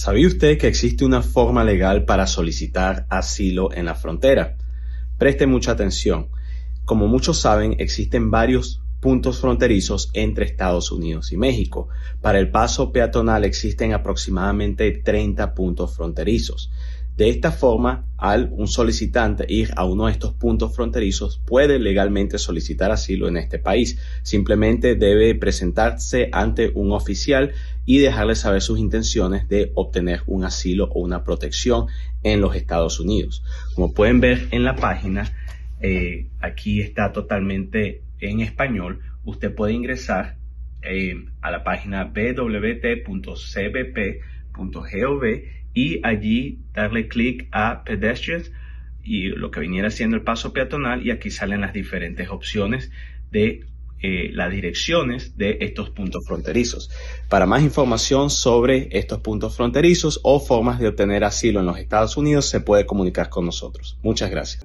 ¿Sabía usted que existe una forma legal para solicitar asilo en la frontera? Preste mucha atención. Como muchos saben, existen varios puntos fronterizos entre Estados Unidos y México. Para el paso peatonal existen aproximadamente 30 puntos fronterizos. De esta forma, al un solicitante ir a uno de estos puntos fronterizos, puede legalmente solicitar asilo en este país. Simplemente debe presentarse ante un oficial y dejarle saber sus intenciones de obtener un asilo o una protección en los Estados Unidos. Como pueden ver en la página, eh, aquí está totalmente en español. Usted puede ingresar eh, a la página www.cbp.gov y allí darle clic a pedestrians y lo que viniera siendo el paso peatonal y aquí salen las diferentes opciones de eh, las direcciones de estos puntos fronterizos. Para más información sobre estos puntos fronterizos o formas de obtener asilo en los Estados Unidos se puede comunicar con nosotros. Muchas gracias.